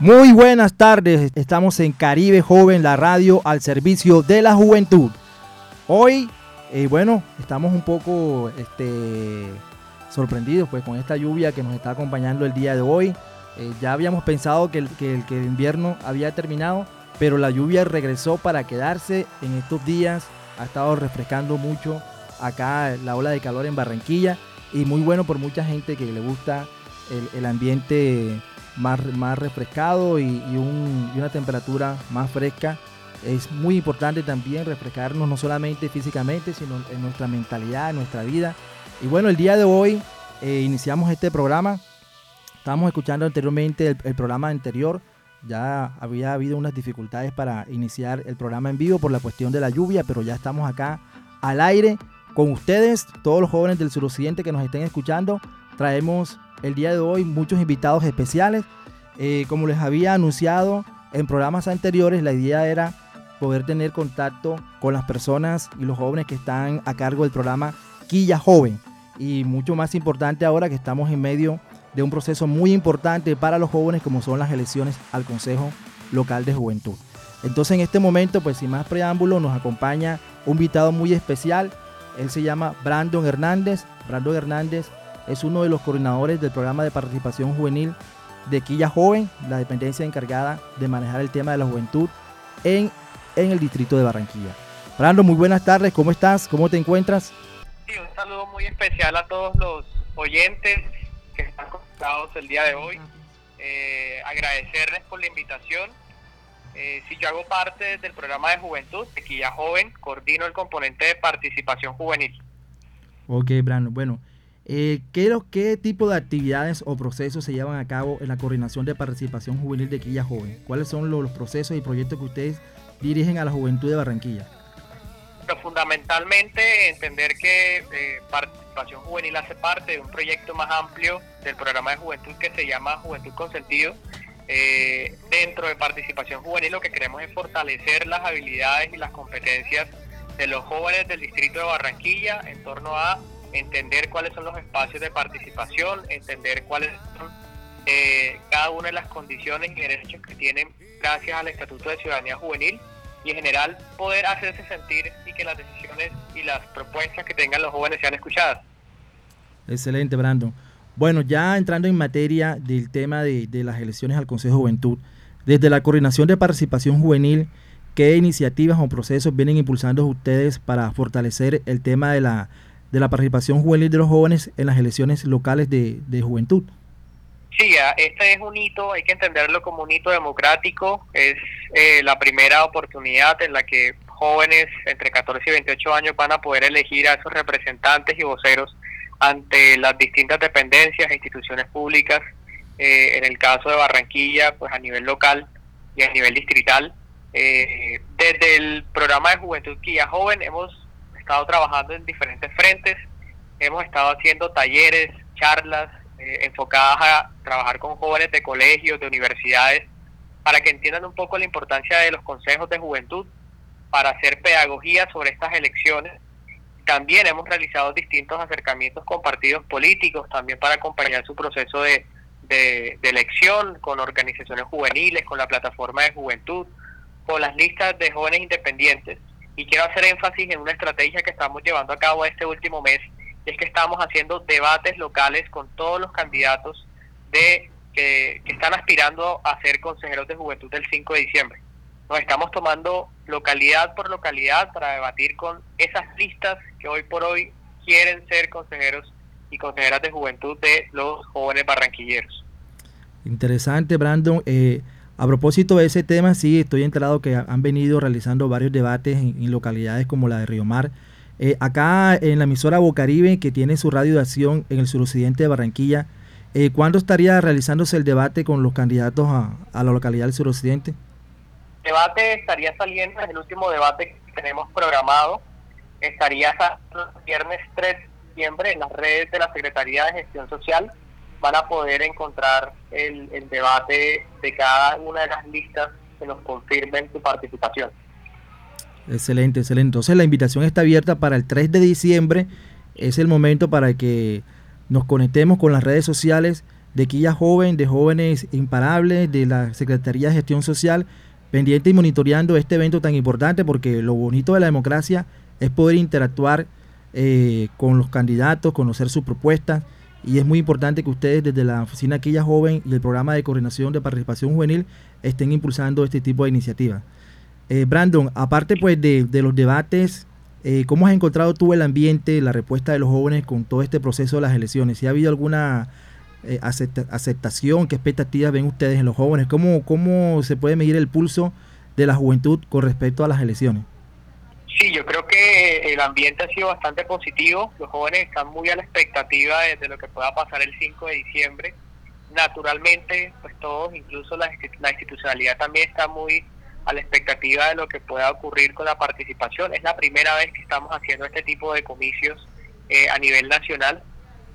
Muy buenas tardes, estamos en Caribe Joven, la radio al servicio de la juventud. Hoy, eh, bueno, estamos un poco este, sorprendidos pues, con esta lluvia que nos está acompañando el día de hoy. Eh, ya habíamos pensado que el, que, el, que el invierno había terminado, pero la lluvia regresó para quedarse en estos días. Ha estado refrescando mucho acá la ola de calor en Barranquilla y muy bueno por mucha gente que le gusta el, el ambiente más, más refrescado y, y, un, y, una temperatura más fresca. Es muy importante también refrescarnos no solamente físicamente, sino en nuestra mentalidad, en nuestra vida. Y bueno, el día de hoy eh, iniciamos este programa. Estábamos escuchando anteriormente el, el, programa anterior. Ya había habido unas dificultades para iniciar el programa en vivo por la cuestión de la lluvia, pero ya estamos acá al aire con ustedes, todos los jóvenes del suroccidente que nos estén escuchando. Traemos el día de hoy muchos invitados especiales. Eh, como les había anunciado en programas anteriores, la idea era poder tener contacto con las personas y los jóvenes que están a cargo del programa Quilla Joven. Y mucho más importante ahora que estamos en medio de un proceso muy importante para los jóvenes como son las elecciones al Consejo Local de Juventud. Entonces en este momento, pues sin más preámbulo, nos acompaña un invitado muy especial. Él se llama Brandon Hernández. Brandon Hernández es uno de los coordinadores del programa de participación juvenil de Quilla Joven, la dependencia encargada de manejar el tema de la juventud en, en el distrito de Barranquilla. Brando, muy buenas tardes, ¿cómo estás? ¿Cómo te encuentras? Sí, un saludo muy especial a todos los oyentes que están conectados el día de hoy. Eh, agradecerles por la invitación. Eh, si yo hago parte del programa de juventud de Quilla Joven, coordino el componente de participación juvenil. Ok, Brando, bueno. Eh, ¿qué, ¿Qué tipo de actividades o procesos se llevan a cabo en la coordinación de participación juvenil de Quilla Joven? ¿Cuáles son los, los procesos y proyectos que ustedes dirigen a la juventud de Barranquilla? Pero fundamentalmente entender que eh, participación juvenil hace parte de un proyecto más amplio del programa de juventud que se llama Juventud con Sentido. Eh, dentro de participación juvenil lo que queremos es fortalecer las habilidades y las competencias de los jóvenes del distrito de Barranquilla en torno a entender cuáles son los espacios de participación, entender cuáles son eh, cada una de las condiciones y derechos que tienen gracias al Estatuto de Ciudadanía Juvenil y en general poder hacerse sentir y que las decisiones y las propuestas que tengan los jóvenes sean escuchadas. Excelente, Brandon. Bueno, ya entrando en materia del tema de, las elecciones al Consejo de Juventud, desde la Coordinación de Participación Juvenil, ¿qué iniciativas o procesos vienen impulsando ustedes para fortalecer el tema de la de la participación juvenil de los jóvenes en las elecciones locales de, juventud. Sí, este es un hito, hay que entenderlo como un hito democrático, es eh, la primera oportunidad en la que jóvenes entre 14 y 28 años van a poder elegir a esos representantes y voceros ante las distintas dependencias e instituciones públicas, eh, en el caso de Barranquilla, pues a nivel local y a nivel distrital. Eh, desde el programa de Juventud Quilla Joven hemos estado trabajando en diferentes frentes, hemos estado haciendo talleres, charlas eh, enfocadas a trabajar con jóvenes de colegios, de universidades, para que entiendan un poco la importancia de los consejos de juventud, para hacer pedagogía sobre estas elecciones. También hemos realizado distintos acercamientos con partidos políticos, también para acompañar su proceso de, de, elección, con organizaciones juveniles, con la plataforma de juventud, con las listas de jóvenes independientes y quiero hacer énfasis en una estrategia que estamos llevando a cabo este último mes, y es que estamos haciendo debates locales con todos los candidatos de que, que están aspirando a ser consejeros de juventud del 5 de diciembre. Nos estamos tomando localidad por localidad para debatir con esas listas que hoy por hoy quieren ser consejeros y consejeras de juventud de los jóvenes barranquilleros. Interesante, Brandon. Eh, a propósito de ese tema, sí, estoy enterado que han venido realizando varios debates en, localidades como la de Río Mar. Eh, acá en la emisora Bocaribe, que tiene su radio de acción en el suroccidente de Barranquilla, eh, ¿cuándo estaría realizándose el debate con los candidatos a, a la localidad del suroccidente? Debate estaría saliendo, es el último debate que tenemos programado, estaría el viernes 3 de diciembre en las redes de la Secretaría de Gestión Social van a poder encontrar el, el, debate de cada una de las listas que nos confirmen su participación. Excelente, excelente. Entonces la invitación está abierta para el 3 de diciembre. Es el momento para que nos conectemos con las redes sociales de Quilla Joven, de Jóvenes Imparables, de la Secretaría de Gestión Social, pendiente y monitoreando este evento tan importante porque lo bonito de la democracia es poder interactuar eh, con los candidatos, conocer sus propuestas y es muy importante que ustedes desde la oficina Quilla Joven y el programa de coordinación de participación juvenil estén impulsando este tipo de iniciativas. Eh, Brandon, aparte pues de, los debates, eh, ¿cómo has encontrado tú el ambiente, la respuesta de los jóvenes con todo este proceso de las elecciones? ¿Si ha habido alguna eh, aceptación? ¿Qué expectativas ven ustedes en los jóvenes? ¿Cómo, ¿Cómo se puede medir el pulso de la juventud con respecto a las elecciones? Sí, yo creo que el ambiente ha sido bastante positivo. Los jóvenes están muy a la expectativa de, lo que pueda pasar el 5 de diciembre. Naturalmente, pues todos, incluso la, la institucionalidad también está muy a la expectativa de lo que pueda ocurrir con la participación. Es la primera vez que estamos haciendo este tipo de comicios eh, a nivel nacional.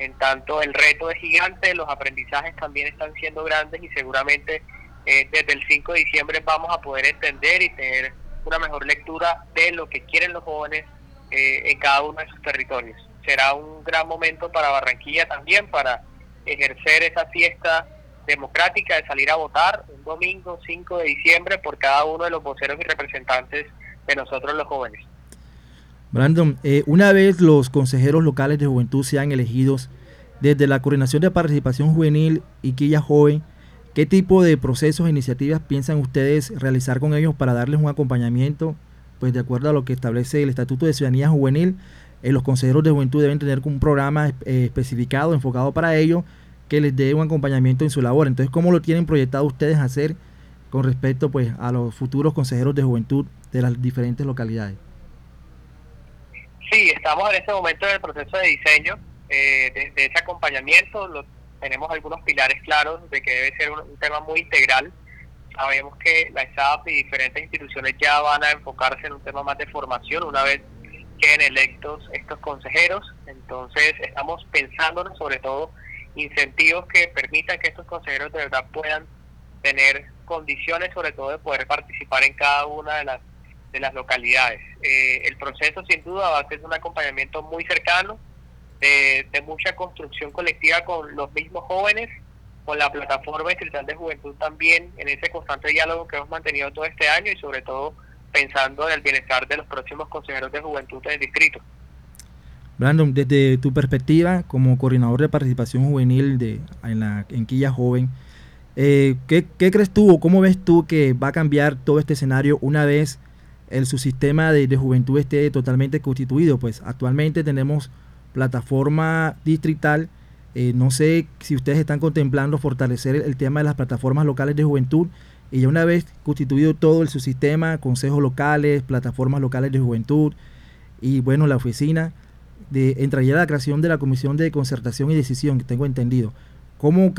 En tanto, el reto es gigante, los aprendizajes también están siendo grandes y seguramente eh, desde el 5 de diciembre vamos a poder entender y tener una mejor lectura de lo que quieren los jóvenes eh, en cada uno de sus territorios. Será un gran momento para Barranquilla también, para ejercer esa fiesta democrática de salir a votar un domingo 5 de diciembre por cada uno de los voceros y representantes de nosotros los jóvenes. Brandon, eh, una vez los consejeros locales de juventud sean elegidos desde la Coordinación de Participación Juvenil y Quilla Joven, ¿qué tipo de procesos e iniciativas piensan ustedes realizar con ellos para darles un acompañamiento? Pues de acuerdo a lo que establece el Estatuto de Ciudadanía Juvenil, eh, los consejeros de juventud deben tener un programa eh, especificado, enfocado para ello, que les dé un acompañamiento en su labor. Entonces, ¿cómo lo tienen proyectado ustedes hacer con respecto pues, a los futuros consejeros de juventud de las diferentes localidades? Sí, estamos en este momento en el proceso de diseño eh, de, ese acompañamiento. tenemos algunos pilares claros de que debe ser un, tema muy integral. Sabemos que la SAP y diferentes instituciones ya van a enfocarse en un tema más de formación una vez queden electos estos consejeros. Entonces, estamos pensando sobre todo incentivos que permitan que estos consejeros de verdad puedan tener condiciones sobre todo de poder participar en cada una de las de las localidades. Eh, el proceso sin duda va a ser un acompañamiento muy cercano, de, mucha construcción colectiva con los mismos jóvenes, con la plataforma distrital de juventud también, en ese constante diálogo que hemos mantenido todo este año y sobre todo pensando en el bienestar de los próximos consejeros de juventud del distrito. Brandon, desde tu perspectiva como coordinador de participación juvenil de, en la Quilla Joven, eh, ¿qué, crees tú o cómo ves tú que va a cambiar todo este escenario una vez el subsistema de, juventud esté totalmente constituido? Pues actualmente tenemos plataforma distrital. Eh, no sé si ustedes están contemplando fortalecer el, tema de las plataformas locales de juventud y ya una vez constituido todo el subsistema, consejos locales, plataformas locales de juventud y bueno, la oficina, de, entraría la creación de la Comisión de Concertación y Decisión, que tengo entendido. ¿Cómo,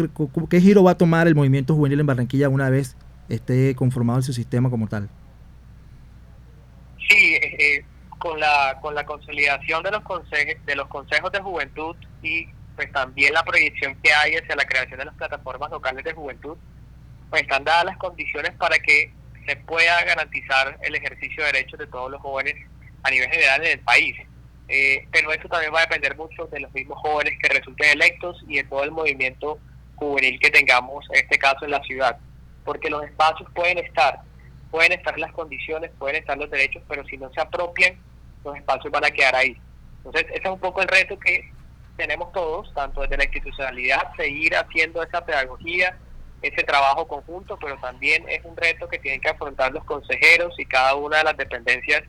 ¿Qué giro va a tomar el movimiento juvenil en Barranquilla una vez esté conformado su sistema como tal? Sí, eh, eh, con, la, con la consolidación de los, de los consejos de juventud y pues también la proyección que hay hacia la creación de las plataformas locales de juventud, pues están dadas las condiciones para que se pueda garantizar el ejercicio de derechos de todos los jóvenes a nivel general en el país. Eh, pero eso también va a depender mucho de los mismos jóvenes que resulten electos y de todo el movimiento juvenil que tengamos, en este caso en la ciudad. Porque los espacios pueden estar, pueden estar las condiciones, pueden estar los derechos, pero si no se apropian, los espacios van a quedar ahí. Entonces, ese es un poco el reto que tenemos todos, tanto desde la institucionalidad, seguir haciendo esa pedagogía, ese trabajo conjunto, pero también es un reto que tienen que afrontar los consejeros y cada una de las dependencias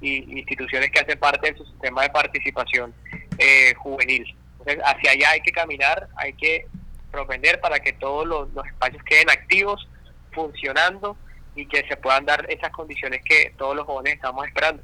y instituciones que hacen parte de su sistema de participación eh, juvenil. Entonces, hacia allá hay que caminar, hay que propender para que todos los, espacios queden activos, funcionando y que se puedan dar esas condiciones que todos los jóvenes estamos esperando.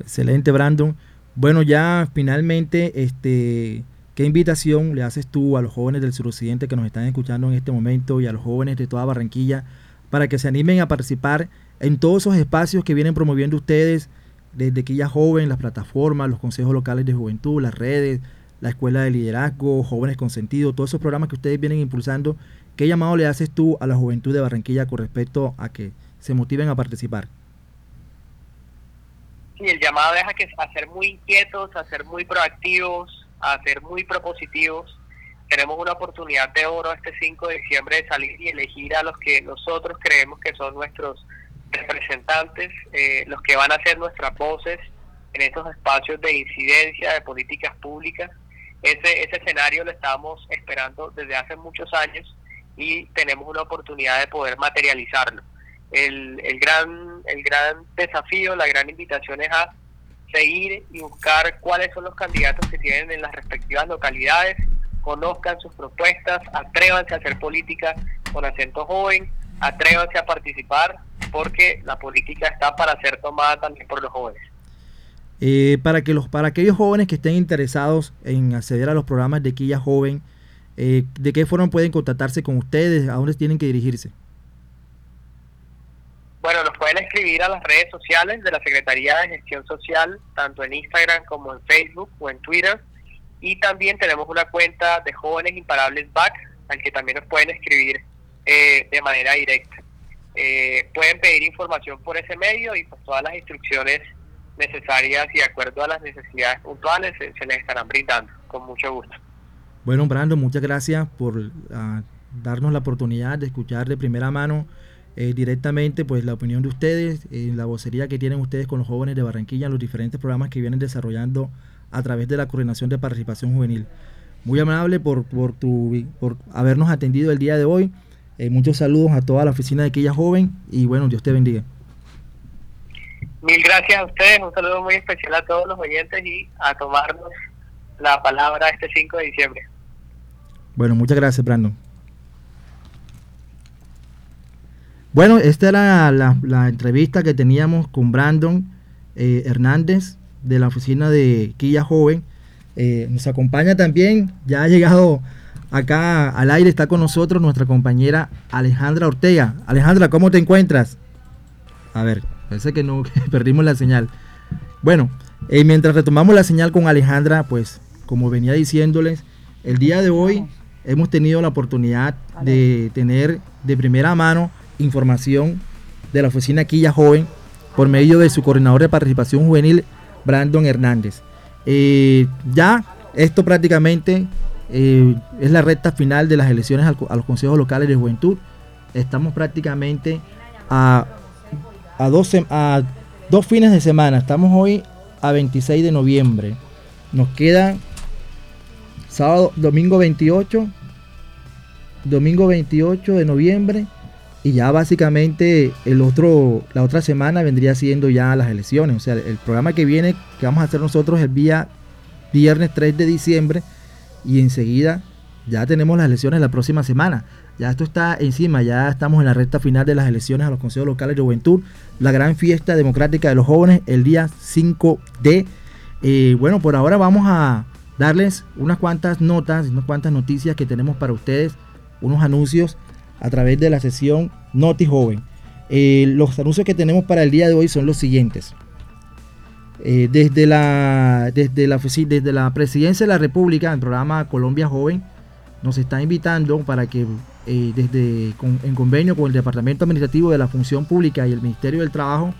Excelente, Brandon. Bueno, ya finalmente, este, ¿qué invitación le haces tú a los jóvenes del suroccidente que nos están escuchando en este momento y a los jóvenes de toda Barranquilla para que se animen a participar en todos esos espacios que vienen promoviendo ustedes desde que ya joven, las plataformas, los consejos locales de juventud, las redes, la escuela de liderazgo, jóvenes con sentido, todos esos programas que ustedes vienen impulsando, ¿qué llamado le haces tú a la juventud de Barranquilla con respecto a que se motiven a participar? Sí, el llamado es a, que, a ser muy inquietos, a ser muy proactivos, a ser muy propositivos. Tenemos una oportunidad de oro este 5 de diciembre de salir y elegir a los que nosotros creemos que son nuestros representantes, eh, los que van a ser nuestras voces en esos espacios de incidencia de políticas públicas. Ese, ese escenario lo estábamos esperando desde hace muchos años y tenemos una oportunidad de poder materializarlo. El, el, gran, el gran desafío, la gran invitación es a seguir y buscar cuáles son los candidatos que tienen en las respectivas localidades, conozcan sus propuestas, atrévanse a hacer política con acento joven, atrévanse a participar, porque la política está para ser tomada también por los jóvenes. Eh, para, que los, para aquellos jóvenes que estén interesados en acceder a los programas de Quilla Joven, eh, ¿de qué forma pueden contactarse con ustedes? ¿A dónde tienen que dirigirse? Bueno, nos pueden escribir a las redes sociales de la Secretaría de Gestión Social, tanto en Instagram como en Facebook o en Twitter. Y también tenemos una cuenta de Jóvenes Imparables BAC, al que también nos pueden escribir eh, de manera directa. Eh, pueden pedir información por ese medio y pues todas las instrucciones necesarias y de acuerdo a las necesidades puntuales se, les estarán brindando con mucho gusto. Bueno, Brando, muchas gracias por ah, darnos la oportunidad de escuchar de primera mano eh, directamente pues la opinión de ustedes, eh, la vocería que tienen ustedes con los jóvenes de Barranquilla en los diferentes programas que vienen desarrollando a través de la Coordinación de Participación Juvenil. Muy amable por, por, tu, por habernos atendido el día de hoy. Eh, muchos saludos a toda la oficina de aquella joven y bueno, Dios te bendiga. Mil gracias a ustedes, un saludo muy especial a todos los oyentes y a tomarnos la palabra este 5 de diciembre. Bueno, muchas gracias, Brandon. Bueno, esta era la, entrevista que teníamos con Brandon eh, Hernández de la oficina de Quilla Joven. Eh, nos acompaña también, ya ha llegado acá al aire, está con nosotros nuestra compañera Alejandra Ortega. Alejandra, ¿cómo te encuentras? A ver, parece que no, perdimos la señal. Bueno, eh, mientras retomamos la señal con Alejandra, pues como venía diciéndoles, el día de hoy hemos tenido la oportunidad de tener de primera mano información de la oficina Quilla Joven por medio de su coordinador de participación juvenil, Brandon Hernández. Eh, ya esto prácticamente eh, es la recta final de las elecciones a los consejos locales de juventud. Estamos prácticamente a, a, dos, a dos fines de semana. Estamos hoy a 26 de noviembre. Nos queda sábado, domingo 28, domingo 28 de noviembre y ya básicamente el otro, la otra semana vendría siendo ya las elecciones. O sea, el programa que viene, que vamos a hacer nosotros el día viernes 3 de diciembre, y enseguida ya tenemos las elecciones la próxima semana. Ya esto está encima, ya estamos en la recta final de las elecciones a los consejos locales de juventud, la gran fiesta democrática de los jóvenes el día 5 de... Eh, bueno, por ahora vamos a darles unas cuantas notas, unas cuantas noticias que tenemos para ustedes, unos anuncios a través de la sesión Noti Joven. Eh, los anuncios que tenemos para el día de hoy son los siguientes. Eh, desde, la, desde, la, desde la Presidencia de la República, el programa Colombia Joven, nos está invitando para que eh, desde en convenio con el Departamento Administrativo de la Función Pública y el Ministerio del Trabajo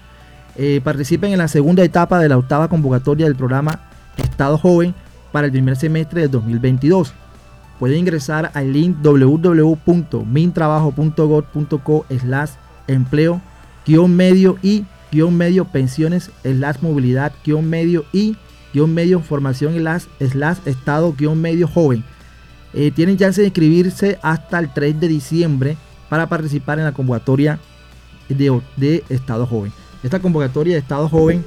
participen en la segunda etapa de la octava convocatoria del programa Estado Joven para el primer semestre del 2022 puede ingresar al link www.mintrabajo.gov.co slash empleo medio y medio pensiones slash movilidad medio y medio formación slash, slash estado medio joven. Eh, tienen chance de inscribirse hasta el 3 de diciembre para participar en la convocatoria de, de Estado Joven. Esta convocatoria de Estado Joven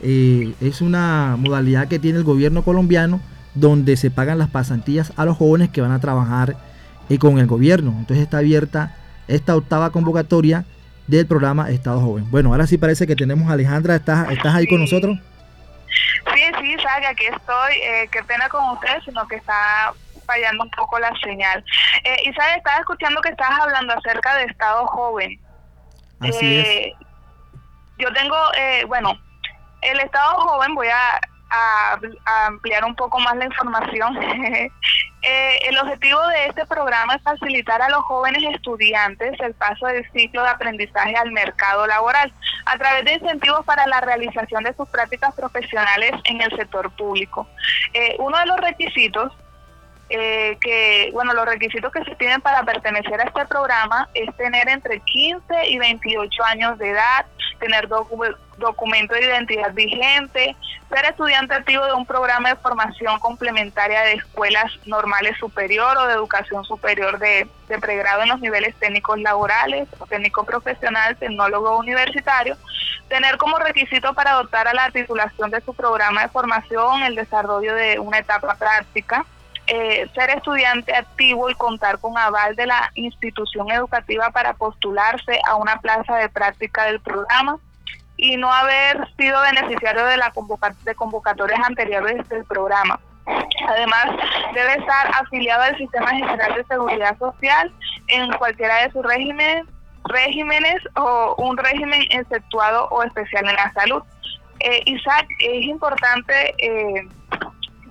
eh, es una modalidad que tiene el gobierno colombiano donde se pagan las pasantías a los jóvenes que van a trabajar eh, con el gobierno. Entonces está abierta esta octava convocatoria del programa Estado Joven. Bueno, ahora sí parece que tenemos a Alejandra, ¿estás, estás ahí con nosotros? Sí, sí, Saga, aquí estoy. Eh, qué pena con ustedes, sino que está fallando un poco la señal. Eh, Isabel, estaba escuchando que estabas hablando acerca de Estado Joven. Así es. Yo tengo, bueno, el Estado Joven, voy a a, ampliar un poco más la información, eh, el objetivo de este programa es facilitar a los jóvenes estudiantes el paso del ciclo de aprendizaje al mercado laboral a través de incentivos para la realización de sus prácticas profesionales en el sector público. Eh, uno de los requisitos eh, que, bueno, los requisitos que se piden para pertenecer a este programa es tener entre 15 y 28 años de edad, tener documento de identidad vigente, ser estudiante activo de un programa de formación complementaria de escuelas normales superior o de educación superior de, pregrado en los niveles técnicos laborales, técnico profesional, tecnólogo universitario, tener como requisito para adoptar a la titulación de su programa de formación el desarrollo de una etapa práctica, eh, ser estudiante activo y contar con aval de la institución educativa para postularse a una plaza de práctica del programa y no haber sido beneficiario de la de convocatorias anteriores del programa. Además, debe estar afiliado al Sistema General de Seguridad Social en cualquiera de sus regímenes, regímenes o un régimen exceptuado o especial en la salud. Eh, Isaac, es importante eh,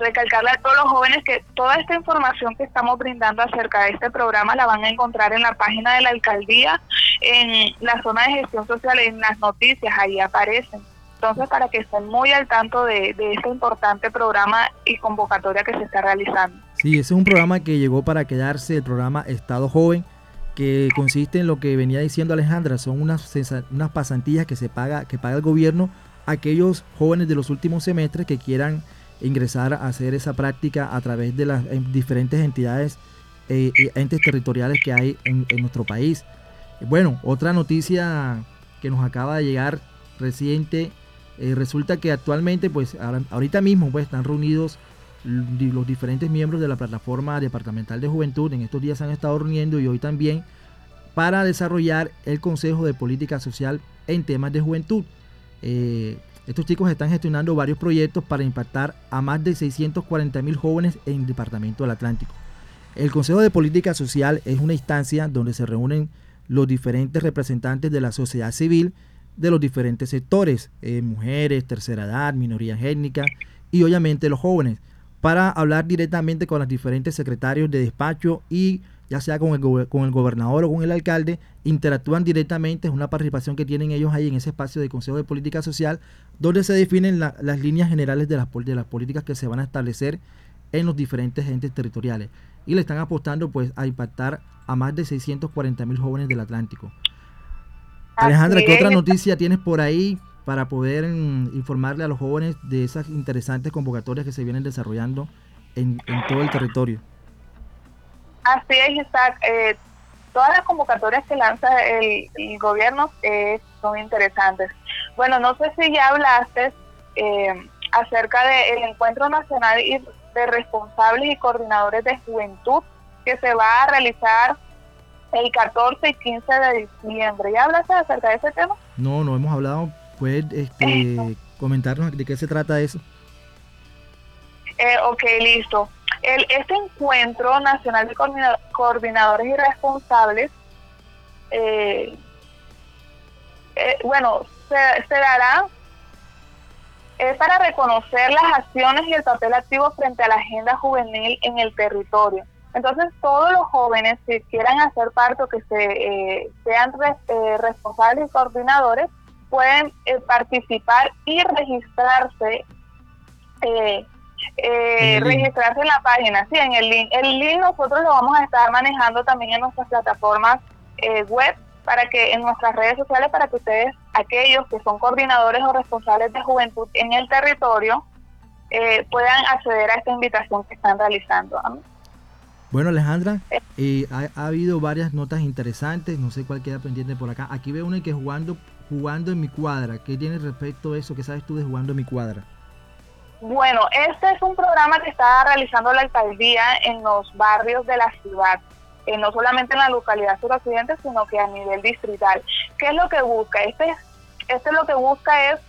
recalcarle a todos los jóvenes que toda esta información que estamos brindando acerca de este programa la van a encontrar en la página de la alcaldía, en la zona de gestión social, en las noticias, ahí aparecen. Entonces, para que estén muy al tanto de, este importante programa y convocatoria que se está realizando. Sí, ese es un programa que llegó para quedarse, el programa Estado Joven, que consiste en lo que venía diciendo Alejandra, son unas, unas pasantías que se paga, que paga el gobierno a aquellos jóvenes de los últimos semestres que quieran ingresar a hacer esa práctica a través de las diferentes entidades e entes territoriales que hay en, nuestro país. Bueno, otra noticia que nos acaba de llegar reciente, eh, resulta que actualmente, pues ahorita mismo, pues están reunidos los diferentes miembros de la plataforma departamental de juventud, en estos días se han estado reuniendo y hoy también, para desarrollar el Consejo de Política Social en temas de juventud. Eh, estos chicos están gestionando varios proyectos para impactar a más de 640 mil jóvenes en el Departamento del Atlántico. El Consejo de Política Social es una instancia donde se reúnen los diferentes representantes de la sociedad civil de los diferentes sectores, eh, mujeres, tercera edad, minorías étnicas y obviamente los jóvenes, para hablar directamente con los diferentes secretarios de despacho y ya sea con el, con el gobernador o con el alcalde, interactúan directamente, es una participación que tienen ellos ahí en ese espacio de Consejo de Política Social, donde se definen las líneas generales de las, de las políticas que se van a establecer en los diferentes entes territoriales. Y le están apostando pues a impactar a más de 640 mil jóvenes del Atlántico. Alejandra, ¿qué otra noticia tienes por ahí para poder mm, informarle a los jóvenes de esas interesantes convocatorias que se vienen desarrollando en, en todo el territorio? Así es, Isaac. Eh, todas las convocatorias que lanza el, gobierno eh, son interesantes. Bueno, no sé si ya hablaste eh, acerca del Encuentro Nacional de Responsables y Coordinadores de Juventud que se va a realizar el 14 y 15 de diciembre. ¿Ya hablaste acerca de ese tema? No, no hemos hablado. ¿Puedes este, comentarnos de qué se trata eso? ok, listo. El, este encuentro nacional de coordinadores y responsables, eh, eh, bueno, se, dará es para reconocer las acciones y el papel activo frente a la agenda juvenil en el territorio. Entonces, todos los jóvenes que quieran hacer parte o que se, eh, sean responsables y coordinadores pueden participar y registrarse eh, registrarse en la página, sí, en el link. El link nosotros lo vamos a estar manejando también en nuestras plataformas eh, web para que en nuestras redes sociales para que ustedes, aquellos que son coordinadores o responsables de juventud en el territorio, eh, puedan acceder a esta invitación que están realizando. Bueno, Alejandra, eh. ha, ha, habido varias notas interesantes, no sé cuál queda pendiente por acá. Aquí veo una que jugando, jugando en mi cuadra. ¿Qué tiene respecto a eso? ¿Qué sabes tú de jugando en mi cuadra? Bueno, este es un programa que está realizando la alcaldía en los barrios de la ciudad, eh, no solamente en la localidad suroccidente, sino que a nivel distrital. ¿Qué es lo que busca? Este, este lo que busca es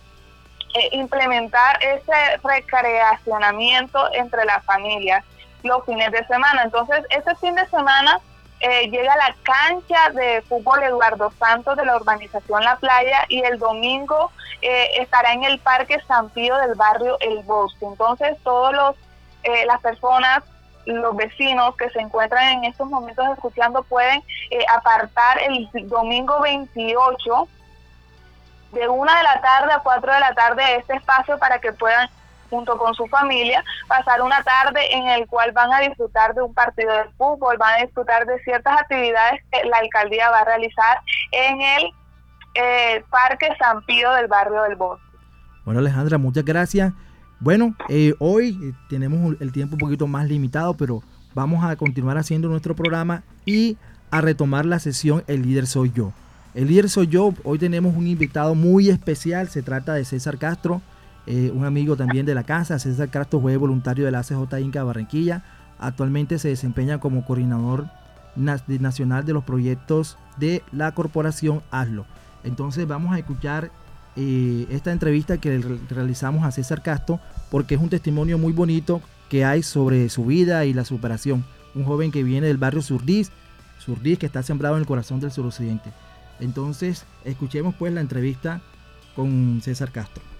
eh, implementar ese recreacionamiento entre las familias los fines de semana. Entonces, este fin de semana eh, llega a la cancha de fútbol Eduardo Santos de la urbanización La Playa y el domingo eh, estará en el Parque San Pío del barrio El Bosque. Entonces, todos los eh, las personas los vecinos que se encuentran en estos momentos escuchando pueden apartar el domingo 28 de una de la tarde a cuatro de la tarde este espacio para que puedan junto con su familia, pasar una tarde en el cual van a disfrutar de un partido de fútbol, van a disfrutar de ciertas actividades que la alcaldía va a realizar en el eh, Parque San Pío del barrio del Bosque. Bueno, Alejandra, muchas gracias. Bueno, eh, hoy eh, tenemos el tiempo un poquito más limitado, pero vamos a continuar haciendo nuestro programa y a retomar la sesión El líder soy yo. El líder soy yo. Hoy tenemos un invitado muy especial. Se trata de César Castro. Eh, un amigo también de la casa, César Castro fue voluntario de la CJ Inca Barranquilla. Actualmente se desempeña como coordinador nacional de los proyectos de la corporación ASLO. Entonces vamos a escuchar eh, esta entrevista que realizamos a César Castro porque es un testimonio muy bonito que hay sobre su vida y la superación. Un joven que viene del barrio Surdís, Surdís que está sembrado en el corazón del suroccidente. Entonces escuchemos pues la entrevista con César Castro.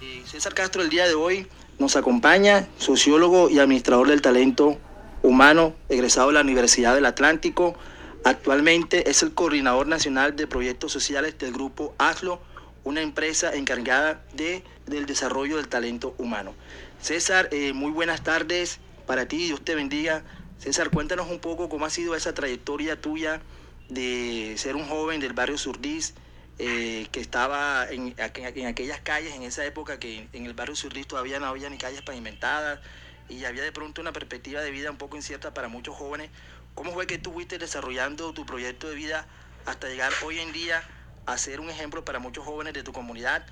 Eh, César Castro el día de hoy nos acompaña, sociólogo y administrador del talento humano, egresado de la Universidad del Atlántico. Actualmente es el coordinador nacional de proyectos sociales del grupo ASLO, una empresa encargada de, del desarrollo del talento humano. César, eh, muy buenas tardes para ti, Dios te bendiga. César, cuéntanos un poco cómo ha sido esa trayectoria tuya de ser un joven del barrio Surdís, eh, que estaba en, en, aquellas calles, en esa época que en el barrio Surris todavía no había ni calles pavimentadas y había de pronto una perspectiva de vida un poco incierta para muchos jóvenes. ¿Cómo fue que tú fuiste desarrollando tu proyecto de vida hasta llegar hoy en día a ser un ejemplo para muchos jóvenes de tu comunidad?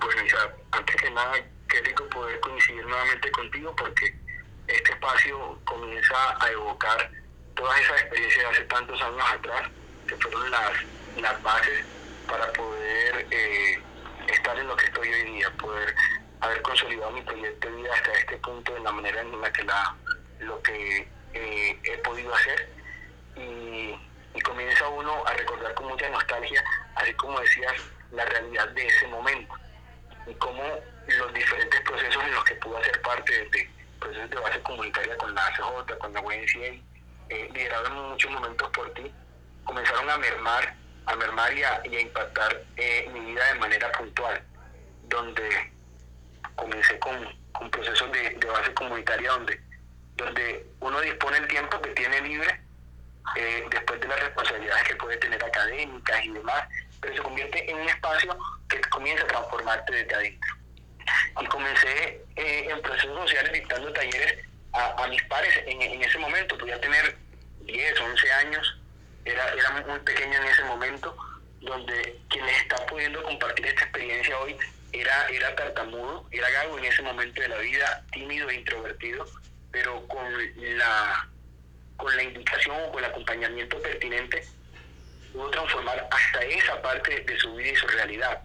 Bueno, Isa, antes que nada, qué poder coincidir nuevamente contigo porque este espacio comienza a evocar todas esas experiencias de hace tantos años atrás, que fueron las, las bases para poder eh, estar en lo que estoy hoy día, poder haber consolidado mi proyecto de vida hasta este punto de la manera en la que la, lo que eh, he podido hacer. Y, comienza uno a recordar con mucha nostalgia, así como decías, la realidad de ese momento y cómo los diferentes procesos en los que pude hacer parte de, procesos de base comunitaria con la ACJ, con la UNCA, eh, liderado en muchos momentos por ti, comenzaron a mermar a mermar y a, impactar eh, mi vida de manera puntual, donde comencé con, con procesos de, base comunitaria donde, donde uno dispone el tiempo que tiene libre eh, después de las responsabilidades que puede tener académicas y demás, pero se convierte en un espacio que comienza a transformarte desde adentro. Y comencé eh, en procesos sociales dictando talleres a, a mis pares en, en, ese momento, podía tener 10, 11 años, era, era muy pequeño en ese momento, donde quien les está pudiendo compartir esta experiencia hoy era, era tartamudo, era gago en ese momento de la vida, tímido e introvertido, pero con la, con la indicación o con el acompañamiento pertinente pudo transformar hasta esa parte de su vida y su realidad,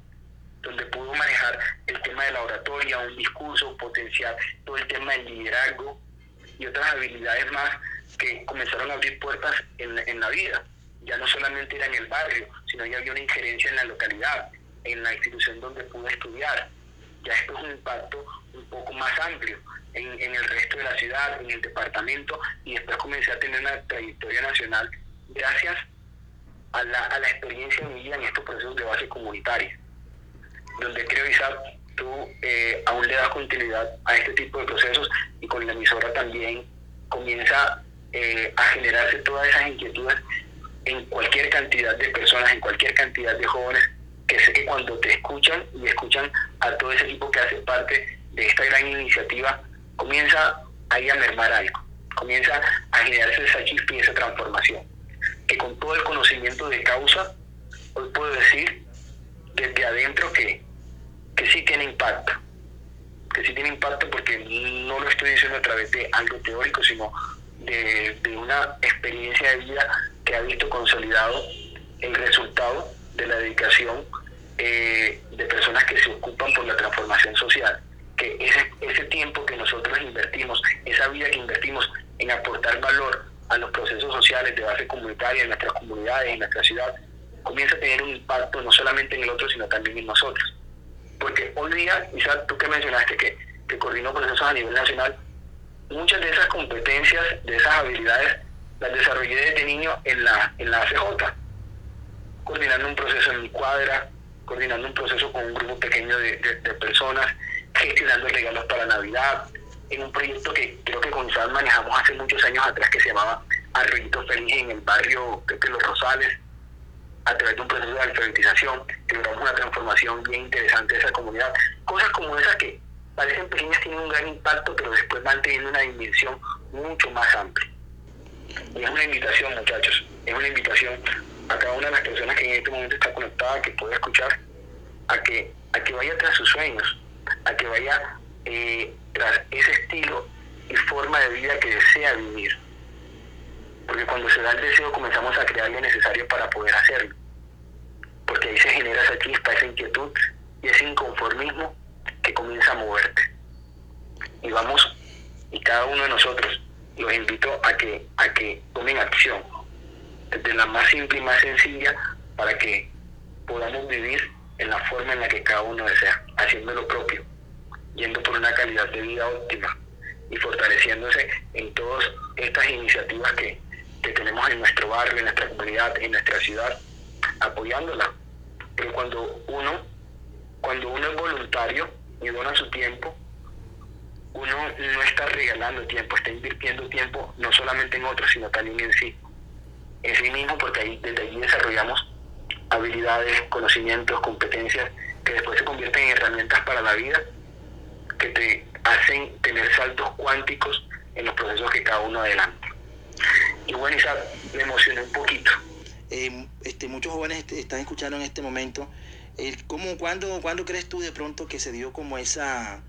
donde pudo manejar el tema de la oratoria, un discurso, potenciar todo el tema del liderazgo y otras habilidades más que comenzaron a abrir puertas en, en la vida ya no solamente era en el barrio, sino ya había una injerencia en la localidad, en la institución donde pude estudiar. Ya esto es un impacto un poco más amplio en, el resto de la ciudad, en el departamento, y después comencé a tener una trayectoria nacional gracias a la, a la experiencia de mi vida en estos procesos de base comunitaria, donde creo, Isaac, tú eh, aún le das continuidad a este tipo de procesos y con la emisora también comienza eh, a generarse todas esas inquietudes en cualquier cantidad de personas, en cualquier cantidad de jóvenes, que sé que cuando te escuchan y escuchan a todo ese equipo que hace parte de esta gran iniciativa, comienza ahí a mermar algo, comienza a generarse esa chispa y esa transformación. Que con todo el conocimiento de causa, hoy puedo decir desde adentro que, que sí tiene impacto, que sí tiene impacto porque no lo estoy diciendo a través de algo teórico, sino de, de una experiencia de vida que ha visto consolidado el resultado de la dedicación eh, de personas que se ocupan por la transformación social, que ese, ese tiempo que nosotros invertimos, esa vida que invertimos en aportar valor a los procesos sociales de base comunitaria en nuestras comunidades, en nuestra ciudad, comienza a tener un impacto no solamente en el otro, sino también en nosotros. Porque hoy día, Isaac, tú que mencionaste que, que coordinó procesos a nivel nacional, muchas de esas competencias, de esas habilidades, las desarrollé desde niño en la, en la ACJ, coordinando un proceso en mi cuadra, coordinando un proceso con un grupo pequeño de, de, personas, gestionando regalos para Navidad, en un proyecto que creo que con Isaac manejamos hace muchos años atrás que se llamaba Arroyito Feliz en el barrio de Los Rosales, a través de un proceso de alfabetización, que logramos una transformación bien interesante de esa comunidad. Cosas como esas que parecen pequeñas tienen un gran impacto, pero después van teniendo una dimensión mucho más amplia. Y es una invitación, muchachos, es una invitación a cada una de las personas que en este momento está conectada, que puede escuchar, a que, a que vaya tras sus sueños, a que vaya eh, tras ese estilo y forma de vida que desea vivir porque cuando se da el deseo comenzamos a crear lo necesario para poder hacerlo. Porque ahí se genera esa chispa, esa inquietud y ese inconformismo que comienza a moverte. Y vamos, y cada uno de nosotros, los invito a que, a que tomen acción, desde la más simple y más sencilla, para que podamos vivir en la forma en la que cada uno desea, haciendo lo propio, yendo por una calidad de vida óptima y fortaleciéndose en todas estas iniciativas que, que tenemos en nuestro barrio, en nuestra comunidad, en nuestra ciudad, apoyándola. Pero cuando uno, cuando uno es voluntario y dona su tiempo, uno no está regalando tiempo, está invirtiendo tiempo no solamente en otros, sino también en sí. En sí mismo, porque ahí, desde allí desarrollamos habilidades, conocimientos, competencias que después se convierten en herramientas para la vida, que te hacen tener saltos cuánticos en los procesos que cada uno adelanta. Y bueno, Isaac, me emocioné un poquito. Eh, este, muchos jóvenes están escuchando en este momento. ¿cómo, cuándo, ¿Cuándo crees tú de pronto que se dio como esa...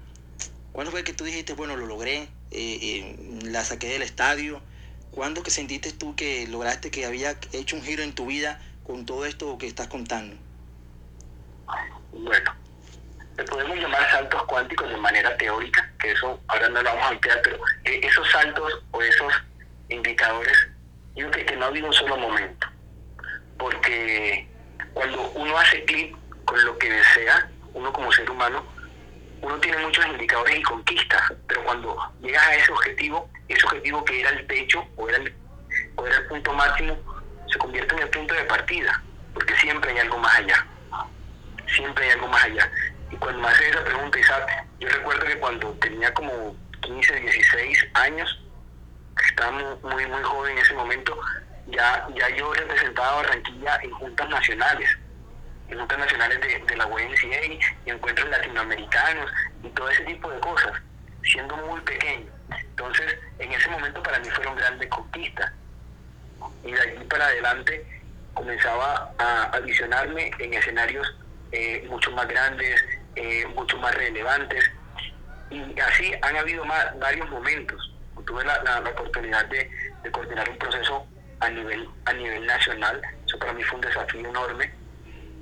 ¿Cuándo fue que tú dijiste, bueno, lo logré, eh, la saqué del estadio? ¿Cuándo que sentiste tú que lograste que había hecho un giro en tu vida con todo esto que estás contando? Bueno, le podemos llamar saltos cuánticos de manera teórica, que eso ahora no lo vamos a ampliar, pero esos saltos o esos indicadores, yo creo que no ha habido un solo momento, porque cuando uno hace clic con lo que desea, uno como ser humano, uno tiene muchos indicadores y conquistas, pero cuando llegas a ese objetivo, ese objetivo que era el techo o era el, punto máximo, se convierte en el punto de partida, porque siempre hay algo más allá, siempre hay algo más allá. Y cuando me hace esa pregunta, Isaac, yo recuerdo que cuando tenía como 15, 16 años, estaba muy, muy joven en ese momento, ya, ya yo representaba a Barranquilla en juntas nacionales, en juntas nacionales de, la UNCA y encuentros latinoamericanos y todo ese tipo de cosas, siendo muy pequeño. Entonces, en ese momento para mí fueron grandes conquistas. Y de allí para adelante comenzaba a, visionarme en escenarios eh, mucho más grandes, eh, mucho más relevantes. Y así han habido más, varios momentos tuve la, la, oportunidad de, de, coordinar un proceso a nivel, a nivel nacional. Eso para mí fue un desafío enorme,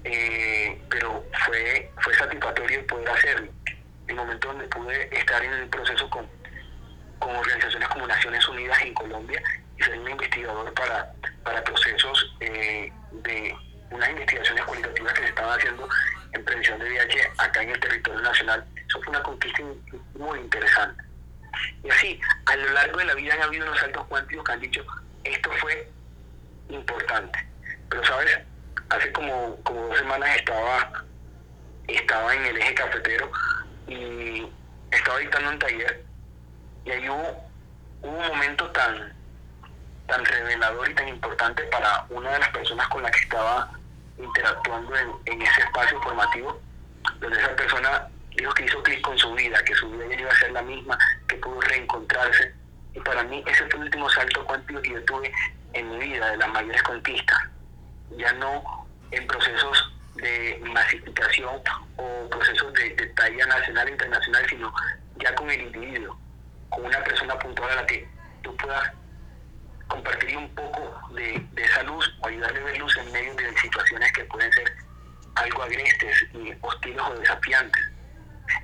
eh, pero fue, fue satisfactorio poder hacerlo. El momento donde pude estar en el proceso con, con organizaciones como Naciones Unidas en Colombia y ser un investigador para, para procesos eh, de unas investigaciones cualitativas que se estaban haciendo en prevención de VIH acá en el territorio nacional. Eso fue una conquista muy interesante. Y así, a lo largo de la vida han habido unos saltos cuánticos que han dicho, esto fue importante. Pero, ¿sabes? Hace como, como dos semanas estaba, estaba en el eje cafetero y estaba dictando un taller y ahí hubo, un momento tan, tan revelador y tan importante para una de las personas con la que estaba interactuando en, en ese espacio formativo, donde esa persona dijo que hizo clic con su vida, que su vida ya iba a ser la misma, que pudo reencontrarse. Y para mí ese fue el último salto cuántico que yo tuve en mi vida, de las mayores conquistas. Ya no en procesos de masificación o procesos de, talla nacional e internacional, sino ya con el individuo, con una persona puntual a la que tú puedas compartir un poco de, de esa luz o ayudarle a ver luz en medio de situaciones que pueden ser algo agrestes y hostiles o desafiantes.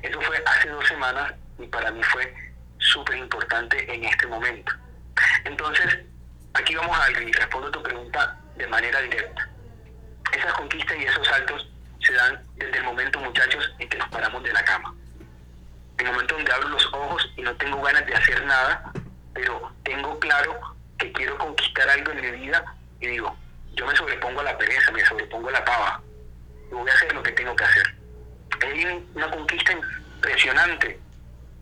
Eso fue hace dos semanas y para mí fue súper importante en este momento. Entonces, aquí vamos a respondo tu pregunta de manera directa. Esas conquistas y esos saltos se dan desde el momento, muchachos, en que nos paramos de la cama. El momento donde abro los ojos y no tengo ganas de hacer nada, pero tengo claro que quiero conquistar algo en mi vida y digo, yo me sobrepongo a la pereza, me sobrepongo a la pava, voy a hacer lo que tengo que hacer. Es una conquista impresionante,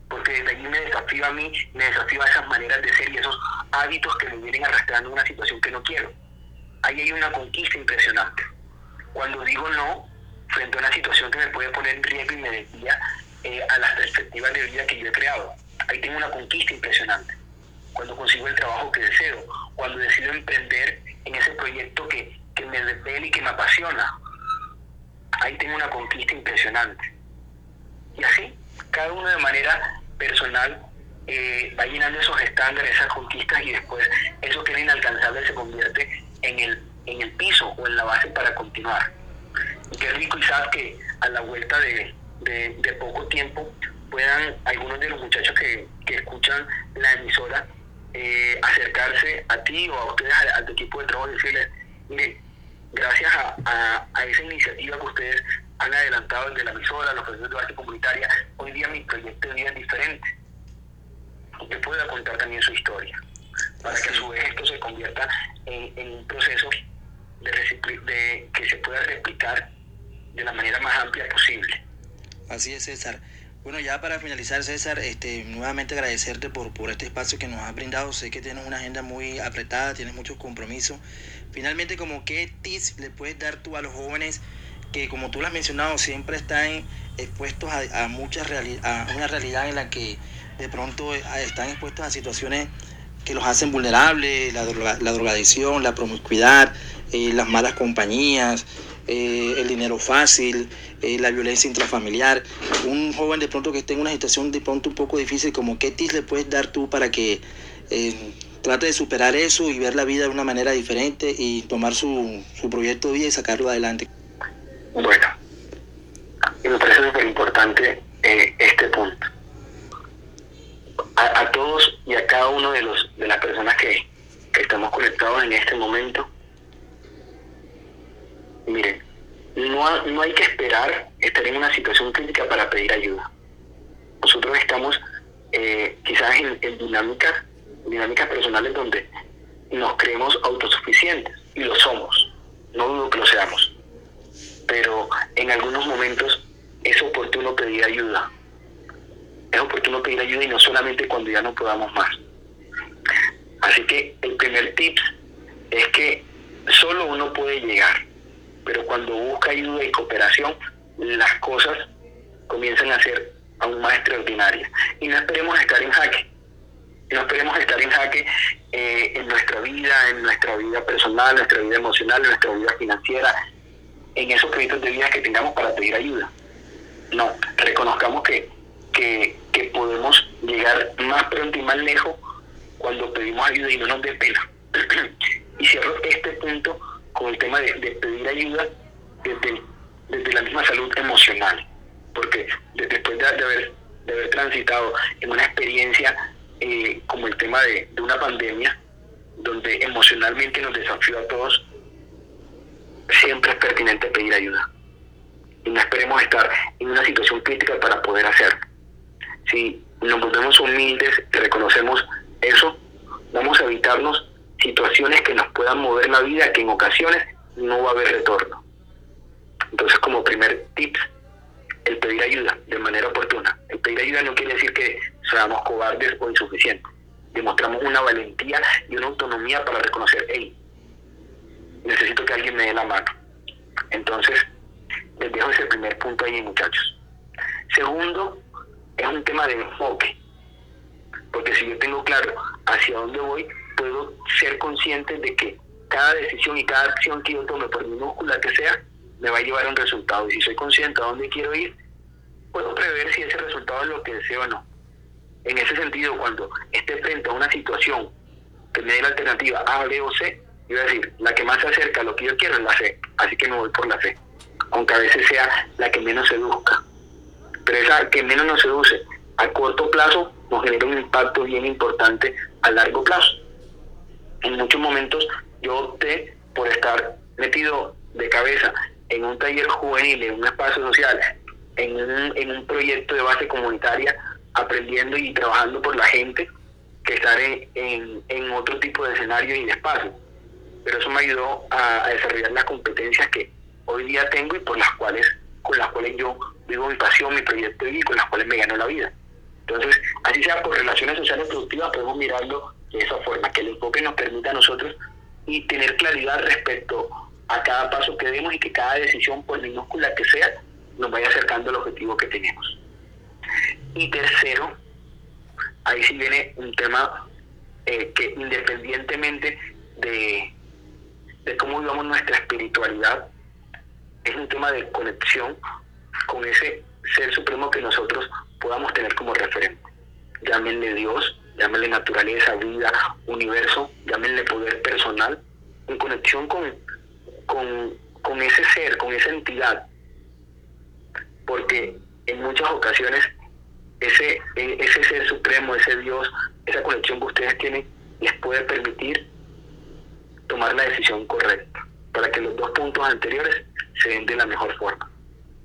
porque desde allí me desafío a mí, me desafío a esas maneras de ser y esos hábitos que me vienen arrastrando a una situación que no quiero. Ahí hay una conquista impresionante. Cuando digo no, frente a una situación que me puede poner en riesgo y me desvía eh, a las perspectivas de vida que yo he creado, ahí tengo una conquista impresionante. Cuando consigo el trabajo que deseo, cuando decido emprender en ese proyecto que, me desvela y que me apasiona, ahí tengo una conquista impresionante. Y así, cada uno de manera personal eh, va llenando esos estándares, esas conquistas y después eso que era inalcanzable se convierte en el, en el piso o en la base para continuar. Y qué rico y sabes que a la vuelta de, de, poco tiempo puedan algunos de los muchachos que, que escuchan la emisora eh, acercarse a ti o a ustedes, al, equipo de trabajo y decirles, mire, gracias a, a, esa iniciativa que ustedes han adelantado desde la emisora, los procesos de base comunitaria, hoy día mi proyecto de vida es diferente. Usted pueda contar también su historia, para que a su vez esto se convierta en, un proceso de, de que se pueda replicar de la manera más amplia posible. Así es, César. Bueno, ya para finalizar, César, este, nuevamente agradecerte por, por este espacio que nos has brindado. Sé que tienes una agenda muy apretada, tienes muchos compromisos. Finalmente, como qué tips le puedes dar tú a los jóvenes que, como tú lo has mencionado, siempre están expuestos a, a, muchas a una realidad en la que de pronto eh, están expuestos a situaciones que los hacen vulnerables, la, la drogadicción, la promiscuidad, eh, las malas compañías, eh, el dinero fácil, eh, la violencia intrafamiliar. Un joven de pronto que esté en una situación de pronto un poco difícil, como qué tips le puedes dar tú para que trate de superar eso y ver la vida de una manera diferente y tomar su, su proyecto de vida y sacarlo adelante. Bueno, me parece súper importante este punto. A, todos y a cada uno de los de las personas que, que estamos conectados en este momento, miren, no, no hay que esperar estar en una situación crítica para pedir ayuda. Nosotros estamos eh, quizás en, dinámicas, dinámicas personales donde nos creemos autosuficientes y lo somos. No dudo que lo seamos. Pero en algunos momentos es oportuno pedir ayuda. Es oportuno pedir ayuda y no solamente cuando ya no podamos más. Así que el primer tip es que solo uno puede llegar pero cuando busca ayuda y cooperación, las cosas comienzan a ser aún más extraordinarias. Y no esperemos estar en jaque, no esperemos estar en jaque eh, en nuestra vida, en nuestra vida personal, nuestra vida emocional, nuestra vida financiera, en esos proyectos de vida que tengamos para pedir ayuda. No, reconozcamos que, que, podemos llegar más pronto y más lejos cuando pedimos ayuda y no nos dé pena. y cierro este punto con el tema de, pedir ayuda desde, desde, la misma salud emocional, porque después de, haber, de haber transitado en una experiencia eh, como el tema de, de una pandemia, donde emocionalmente nos desafió a todos, siempre es pertinente pedir ayuda. Y no esperemos estar en una situación crítica para poder hacerlo. Si nos volvemos humildes y reconocemos eso, vamos a evitarnos situaciones que nos puedan mover la vida que en ocasiones no va a haber retorno. Entonces, como primer tip, el pedir ayuda de manera oportuna. El pedir ayuda no quiere decir que seamos cobardes o insuficientes. Demostramos una valentía y una autonomía para reconocer, hey, necesito que alguien me dé la mano. Entonces, les dejo ese primer punto ahí, muchachos. Segundo, es un tema de enfoque. Porque si yo tengo claro hacia dónde voy, puedo ser consciente de que cada decisión y cada acción que yo tome, por minúscula que sea, me va a llevar a un resultado. Y si soy consciente a dónde quiero ir, puedo prever si ese resultado es lo que deseo o no. En ese sentido, cuando esté frente a una situación que me dé la alternativa A, B o C, yo voy a decir, la que más se acerca a lo que yo quiero es la C, así que me voy por la C, aunque a veces sea la que menos seduzca. Pero esa que menos nos seduce a corto plazo nos genera un impacto bien importante a largo plazo. en muchos momentos yo opté por estar metido de cabeza en un taller juvenil, en un espacio social, en un, en un proyecto de base comunitaria, aprendiendo y trabajando por la gente, que estar en, en, otro tipo de escenario y de espacio. Pero eso me ayudó a, desarrollar las competencias que hoy día tengo y por las cuales, con las cuales yo vivo mi pasión, mi proyecto y con las cuales me gano la vida. Entonces, así sea por relaciones sociales productivas, podemos mirarlo de esa forma, que el enfoque nos permita a nosotros y tener claridad respecto a cada paso que demos y que cada decisión, por minúscula que sea, nos vaya acercando al objetivo que tenemos. Y tercero, ahí sí viene un tema eh, que independientemente de, de cómo vivamos nuestra espiritualidad, es un tema de conexión con ese ser supremo que nosotros podamos tener como referente. Llámenle Dios, llámenle naturaleza, vida, universo, llámenle poder personal, en conexión con, con, con ese ser, con esa entidad. Porque en muchas ocasiones ese, e, ese ser supremo, ese Dios, esa conexión que ustedes tienen, les puede permitir tomar la decisión correcta para que los dos puntos anteriores se den de la mejor forma.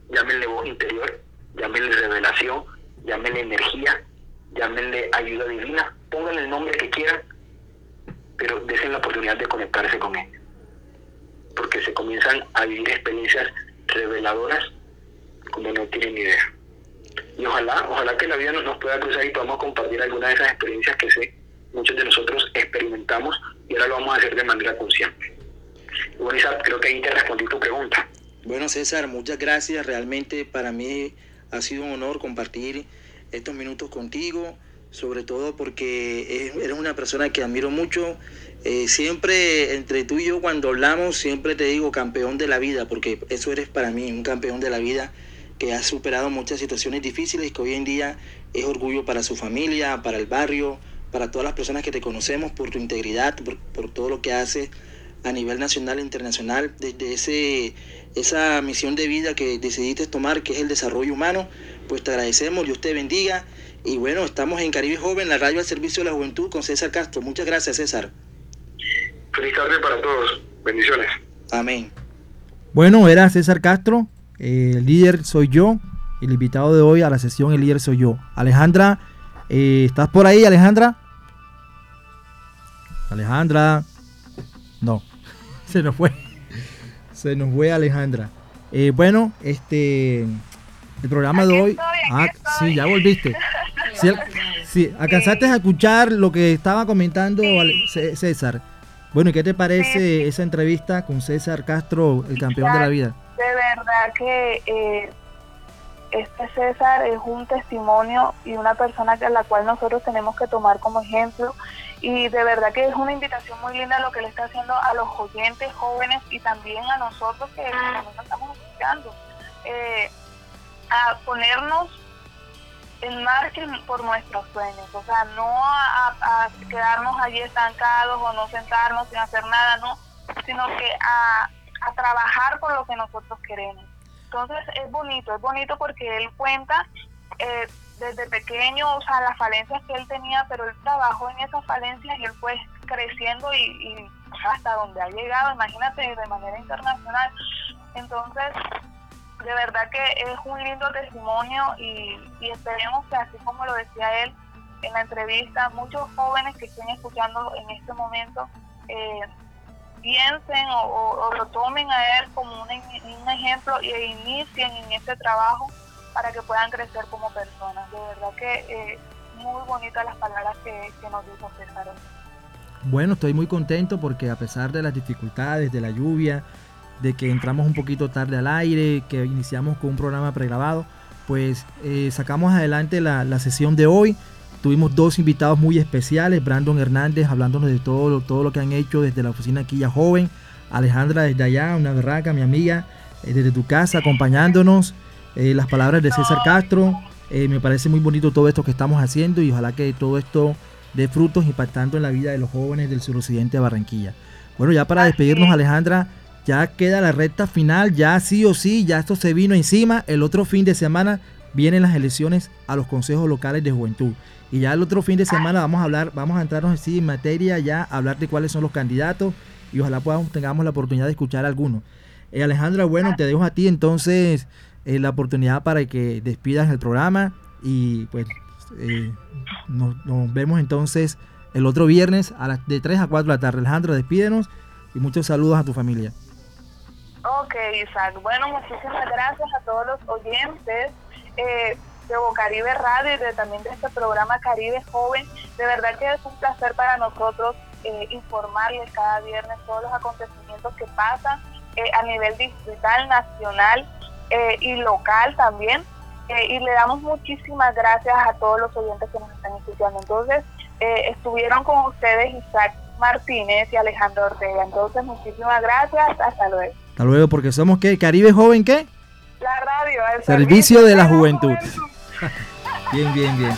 Llámenle voz interior, llámenle revelación, llámenle energía, llámenle ayuda divina, pónganle el nombre que quieran, pero desen la oportunidad de conectarse con él. Porque se comienzan a vivir experiencias reveladoras como no tienen idea. Y ojalá, ojalá que la vida nos, pueda cruzar y podamos compartir alguna de esas experiencias que sé muchos de nosotros experimentamos y ahora lo vamos a hacer de manera consciente. Bueno, creo que ahí te respondí tu pregunta. Bueno, César, muchas gracias. Realmente para mí ha sido un honor compartir estos minutos contigo, sobre todo porque eres una persona que admiro mucho. Eh, siempre entre tú y yo cuando hablamos, siempre te digo campeón de la vida, porque eso eres para mí, un campeón de la vida que ha superado muchas situaciones difíciles que hoy en día es orgullo para su familia, para el barrio, para todas las personas que te conocemos por tu integridad, por, todo lo que haces a nivel nacional e internacional, desde ese, esa misión de vida que decidiste tomar, que es el desarrollo humano, pues te agradecemos, Dios te bendiga. Y bueno, estamos en Caribe Joven, la radio al servicio de la juventud con César Castro. Muchas gracias, César. Feliz tarde para todos. Bendiciones. Amén. Bueno, era César Castro, el líder soy yo. El invitado de hoy a la sesión, el líder soy yo. Alejandra, eh, ¿estás por ahí, Alejandra? Alejandra. No, se nos fue. Se nos fue Alejandra. Eh, bueno, este. El programa de hoy. ah, sí, ya volviste. Sí, alcanzaste a escuchar lo que estaba comentando César. Bueno, ¿y qué te parece esa entrevista con César Castro, el campeón de la vida? de verdad que eh, este César es un testimonio y una persona a la cual nosotros tenemos que tomar como ejemplo y de verdad que es una invitación muy linda lo que le está haciendo a los oyentes jóvenes y también a nosotros que nos estamos escuchando eh, a ponernos en marcha por nuestros sueños, o sea, no a, a, quedarnos allí estancados o no sentarnos sin hacer nada, no, sino que a a trabajar por lo que nosotros queremos. Entonces es bonito, es bonito porque él cuenta eh, desde pequeño, o sea, las falencias que él tenía, pero él trabajó en esas falencias y él fue creciendo y, hasta donde ha llegado, imagínate, de manera internacional. Entonces, de verdad que es un lindo testimonio y, y esperemos que así como lo decía él en la entrevista, muchos jóvenes que estén escuchando en este momento, eh, piensen o, lo tomen a él como un, ejemplo e inicien en este trabajo para que puedan crecer como personas. De verdad que eh, muy bonitas las palabras que, nos dijo César. Bueno, estoy muy contento porque a pesar de las dificultades, de la lluvia, de que entramos un poquito tarde al aire, que iniciamos con un programa pregrabado, pues eh, sacamos adelante la, la sesión de hoy. Tuvimos dos invitados muy especiales, Brandon Hernández hablándonos de todo, todo lo que han hecho desde la oficina Quilla Joven, Alejandra desde allá, una berraca, mi amiga, eh, desde tu casa acompañándonos, eh, las palabras de César Castro, eh, me parece muy bonito todo esto que estamos haciendo y ojalá que todo esto dé frutos impactando en la vida de los jóvenes del suroccidente de Barranquilla. Bueno, ya para despedirnos Alejandra, ya queda la recta final, ya sí o sí, ya esto se vino encima, el otro fin de semana vienen las elecciones a los consejos locales de juventud. Y ya el otro fin de semana vamos a hablar, vamos a entrarnos así en materia ya, a hablar de cuáles son los candidatos y ojalá podamos, tengamos la oportunidad de escuchar algunos. Eh, Alejandra, bueno, te dejo a ti entonces eh, la oportunidad para que despidas el programa y pues eh, nos, vemos entonces el otro viernes a las de 3 a 4 de la tarde. Alejandra, despídenos y muchos saludos a tu familia. Ok, Isaac. Bueno, muchísimas gracias a todos los oyentes eh, de Bocaribe Radio y de, también de este programa Caribe Joven. De verdad que es un placer para nosotros eh, informarles cada viernes todos los acontecimientos que pasan eh, a nivel distrital, nacional y local también. y le damos muchísimas gracias a todos los oyentes que nos están escuchando. Entonces, estuvieron con ustedes Isaac Martínez y Alejandro Ortega. Entonces, muchísimas gracias. Hasta luego. Hasta luego, porque somos qué? Caribe Joven, ¿qué? La radio. El servicio, de la, juventud. bien, bien, bien.